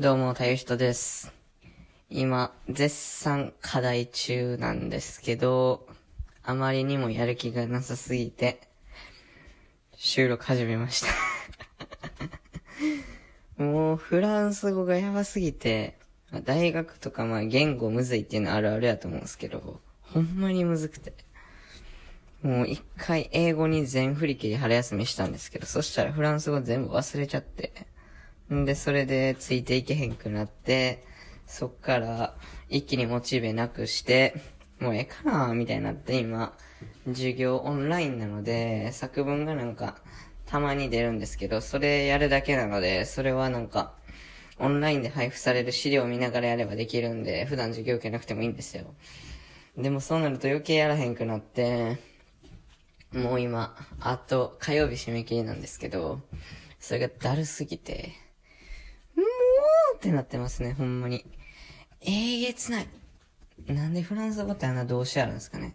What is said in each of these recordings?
どうも、たゆひとです。今、絶賛課題中なんですけど、あまりにもやる気がなさすぎて、収録始めました。もう、フランス語がやばすぎて、大学とかまあ言語むずいっていうのはあるあるやと思うんですけど、ほんまにむずくて。もう一回英語に全振り切り春休みしたんですけど、そしたらフランス語全部忘れちゃって。んで、それでついていけへんくなって、そっから一気にモチベなくして、もうええかなみたいになって今、授業オンラインなので、作文がなんか、たまに出るんですけど、それやるだけなので、それはなんか、オンラインで配布される資料を見ながらやればできるんで、普段授業受けなくてもいいんですよ。でもそうなると余計やらへんくなって、もう今、あと火曜日締め切りなんですけど、それがだるすぎて、ってなってますね、ほんまに。えげつない。なんでフランス語ってあんな動詞あるんですかね。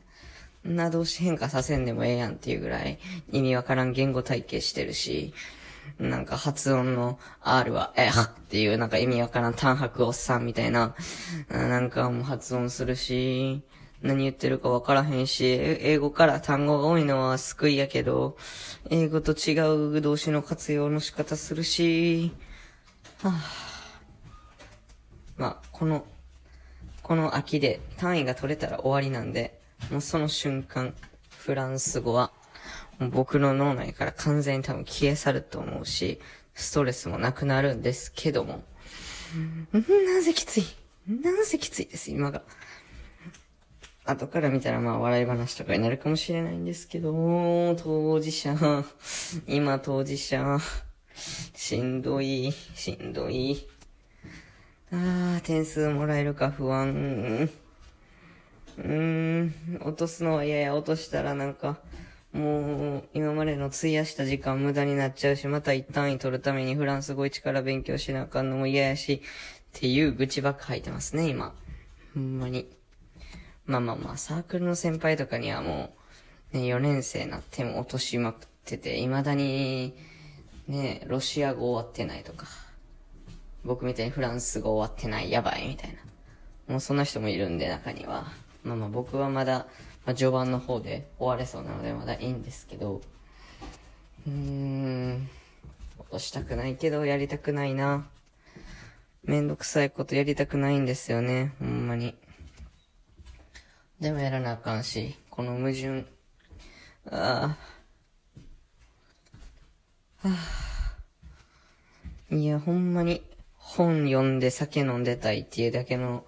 んな動詞変化させんでもええやんっていうぐらい意味わからん言語体系してるし、なんか発音の R は、えはっていうなんか意味わからん単白おっさんみたいな、なんかもう発音するし、何言ってるかわからへんし、英語から単語が多いのは救いやけど、英語と違う動詞の活用の仕方するし、はぁ、まあ、この、この秋で単位が取れたら終わりなんで、もうその瞬間、フランス語は、僕の脳内から完全に多分消え去ると思うし、ストレスもなくなるんですけども、なぜきつい。なぜきついです、今が。後から見たらまあ笑い話とかになるかもしれないんですけど、当事者、今当事者、しんどい、しんどい。あー、点数もらえるか不安。うーん、落とすのは嫌や、落としたらなんか、もう、今までの費やした時間無駄になっちゃうし、また一単位取るためにフランス語一から勉強しなあかんのも嫌やし、っていう愚痴ばっか吐いてますね、今。ほんまに。まあまあまあ、サークルの先輩とかにはもう、ね、4年生なっても落としまくってて、未だに、ね、ロシア語終わってないとか、僕みたいにフランス語終わってない、やばい、みたいな。もうそんな人もいるんで、中には。まあまあ僕はまだ、まあ、序盤の方で終われそうなのでまだいいんですけど、うーん、落としたくないけど、やりたくないな。めんどくさいことやりたくないんですよね、ほんまに。でもやらなあかんし、この矛盾。ああ。はあ。いや、ほんまに、本読んで酒飲んでたいっていうだけの、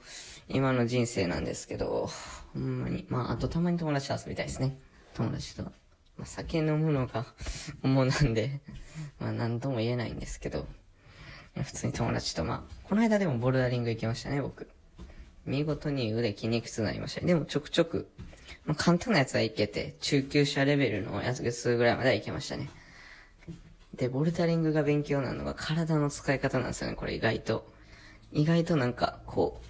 今の人生なんですけど、ほんまに。まあ、あとたまに友達と遊びたいですね。友達と。まあ、酒飲むのが 主なんで、まあ、なんとも言えないんですけど、普通に友達と、まあ、この間でもボルダリング行きましたね、僕。見事に腕筋肉痛になりましたね。でもちょくちょく、まあ、簡単なやつはいけて、中級者レベルのやつぐらいまではいけましたね。で、ボルダリングが勉強なのが体の使い方なんですよね、これ意外と。意外となんか、こう、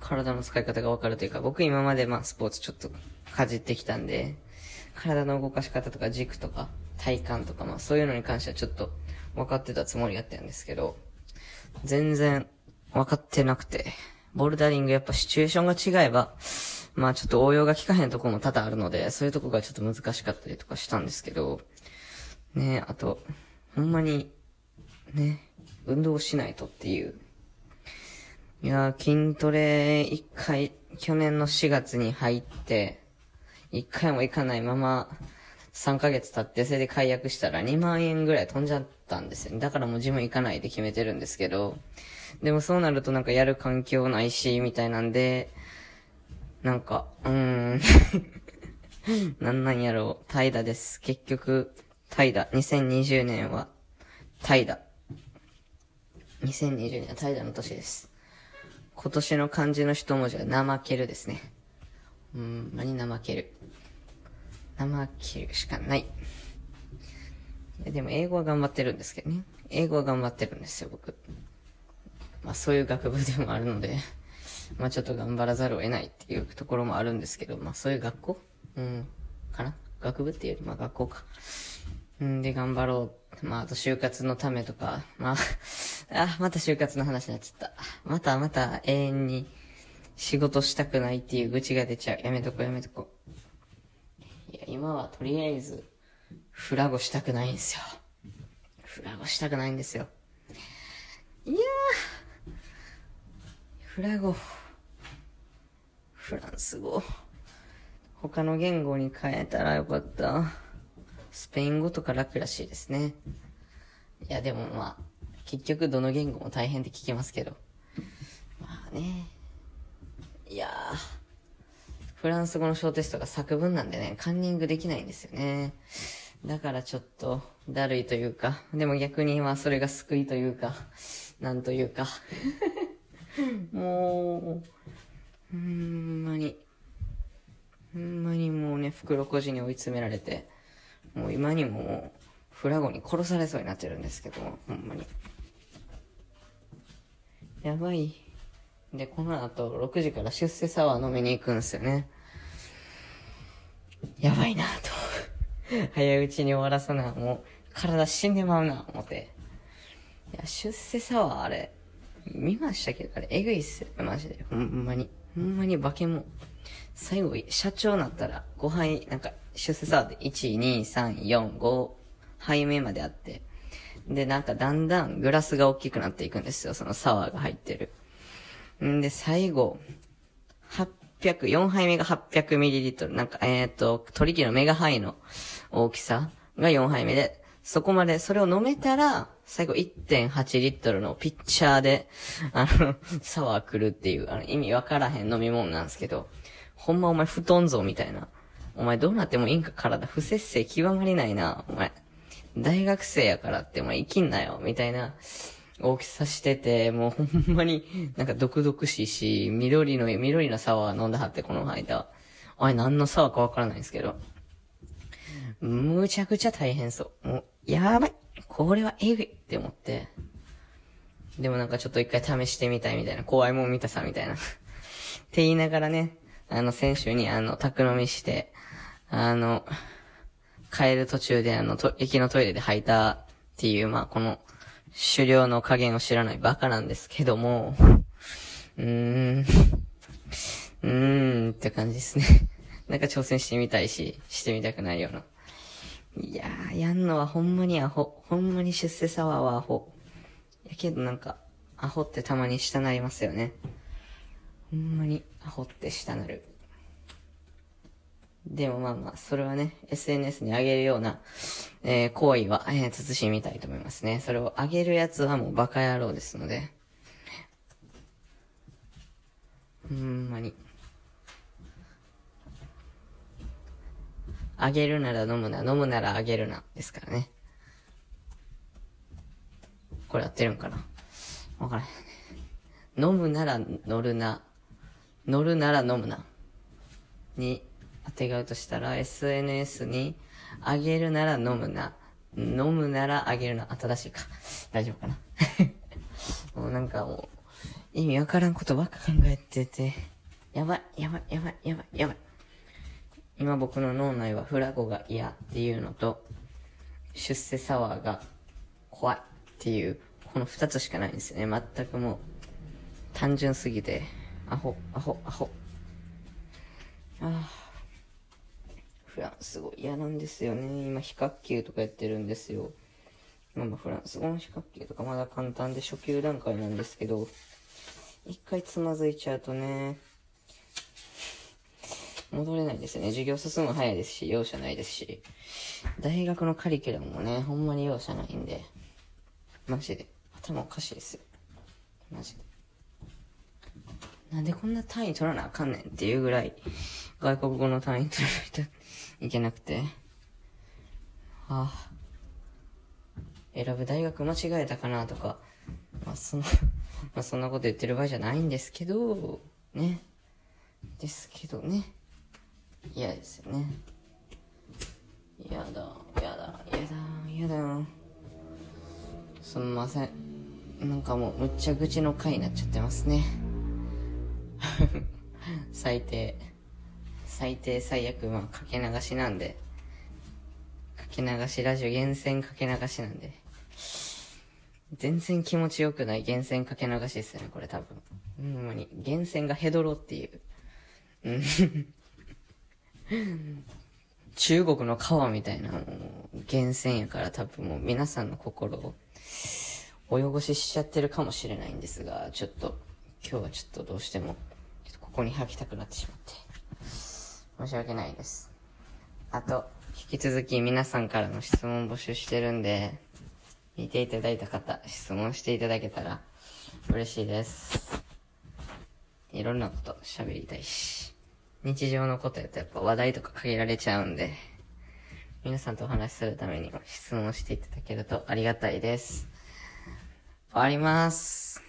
体の使い方がわかるというか、僕今までまあスポーツちょっとかじってきたんで、体の動かし方とか軸とか体幹とかまあそういうのに関してはちょっと分かってたつもりやったんですけど、全然分かってなくて、ボルダリングやっぱシチュエーションが違えば、まあちょっと応用が効かへんとこも多々あるので、そういうとこがちょっと難しかったりとかしたんですけど、ねあと、ほんまに、ね、運動しないとっていう。いや、筋トレ一回、去年の4月に入って、一回も行かないまま、3ヶ月経って、それで解約したら2万円ぐらい飛んじゃったんですよね。だからもうジム行かないで決めてるんですけど、でもそうなるとなんかやる環境ないし、みたいなんで、なんか、うーん、なんなんやろう、怠惰です。結局、怠惰。2020年は、怠惰。2020年は怠惰の年です。今年の漢字の一文字は怠けるですね。うん、まに怠ける。怠けるしかない。いでも英語は頑張ってるんですけどね。英語は頑張ってるんですよ、僕。まあそういう学部でもあるので、まあちょっと頑張らざるを得ないっていうところもあるんですけど、まあそういう学校？うん、かな？学部っていうより、まあ学校か。んで、頑張ろう。まあ、あと就活のためとか、まあ、あ、また就活の話になっちゃった。またまた永遠に仕事したくないっていう愚痴が出ちゃう。やめとこやめとこ。いや、今はとりあえず、フラゴしたくないんですよ。フラゴしたくないんですよ。いやー、フラゴ、フランス語、他の言語に変えたらよかった。スペイン語とか楽らしいですね。いや、でもまあ、結局どの言語も大変って聞きますけど。まあね。いやー、フランス語の小テストが作文なんでね、カンニングできないんですよね。だからちょっと、だるいというか、でも逆にまあそれが救いというか、なんというか。もう、ほんまに、ほんまにもうね、袋小路に追い詰められて、もう今にもも、フラゴに殺されそうになってるんですけど、ほんまに。やばい。で、この後6時から出世サワー飲みに行くんですよね。やばいなと。早いうちに終わらさな、もう体死んでまうな、思って。いや、出世サワーあれ、見ましたけど、あれ、えぐいっすよ、マジで。ほんまに。ほんまに化け物。最後、社長なったら5杯、なんか、出世サーで1、2、3、4、5杯目まであって。で、なんかだんだんグラスが大きくなっていくんですよ、そのサワーが入ってる。んで、最後、800、4杯目が 800ml、なんか、えっ、ー、と、取り切りのメガハイの大きさが4杯目で、そこまで、それを飲めたら、最後1.8リットルのピッチャーで、あの、サワー来るっていう、あの、意味わからへん飲み物なんですけど、ほんまお前布団像みたいな。お前どうなってもいいんか体不節制極まりないな、お前。大学生やからってお前生きんなよ、みたいな大きさしてて、もうほんまになんか毒々しいし、緑の、緑のサワー飲んだはって、この間。あれ何のサワーかわからないんですけど。むちゃくちゃ大変そう。もう、やばいこれはえぐいって思って。でもなんかちょっと一回試してみたいみたいな、怖いもん見たさみたいな。って言いながらね、あの、先週にあの、宅飲みして、あの、帰る途中であの、と、駅のトイレで吐いたっていう、まあ、この、狩猟の加減を知らないバカなんですけども、うーん、うーんって感じですね。なんか挑戦してみたいし、してみたくないような。いやー、やんのはほんまにアホ。ほんまに出世サワーはアホ。やけどなんか、アホってたまに下なりますよね。ほんまにアホって下なる。でもまあまあ、それはね、SNS に上げるような、えー、行為は、えー、慎みたいと思いますね。それを上げるやつはもうバカ野郎ですので。ほんまに。あげるなら飲むな、飲むならあげるな、ですからね。これやってるんかな？わからへん。飲むなら乗るな、乗るなら飲むな。に当てがうとしたら、SNS にあげるなら飲むな、飲むならあげるな、新しいか。大丈夫かな もうなんかもう、意味わからんことばっか考えてて、やばい、やばい、やばい、やばい、やばい。今僕の脳内はフラゴが嫌っていうのと、出世サワーが怖いっていう、この二つしかないんですよね。全くもう、単純すぎて、アホ、アホ、アホ。ああ。フランス語嫌なんですよね。今、非角球とかやってるんですよ。まあまあ、フランス語の非角球とかまだ簡単で初級段階なんですけど、一回つまずいちゃうとね、戻れないですよね。授業進む早いですし、容赦ないですし。大学のカリキュラムもね、ほんまに容赦ないんで。マジで。頭おかしいですよ。マジで。なんでこんな単位取らなあかんねんっていうぐらい、外国語の単位取らないといけなくて。はあ。選ぶ大学間違えたかなとか、まあそのまあそんなこと言ってる場合じゃないんですけど、ね。ですけどね。嫌ですよね。やだ、やだ、やだ、やだ。すみません。なんかもうむっちゃ愚痴の回になっちゃってますね。最低。最低最悪、まあかけ流しなんで。かけ流しラジオ、厳選かけ流しなんで。全然気持ちよくない厳選かけ流しですよね、これ多分。ほんまに。厳選がヘドロっていう。うん。中国の川みたいなもう源泉やから多分もう皆さんの心を泳ごししちゃってるかもしれないんですが、ちょっと今日はちょっとどうしてもここに吐きたくなってしまって申し訳ないです。あと、引き続き皆さんからの質問募集してるんで、見ていただいた方、質問していただけたら嬉しいです。いろんなこと喋りたいし。日常のことやとやっぱ話題とか限られちゃうんで、皆さんとお話しするためにも質問していただけるとありがたいです。終わります。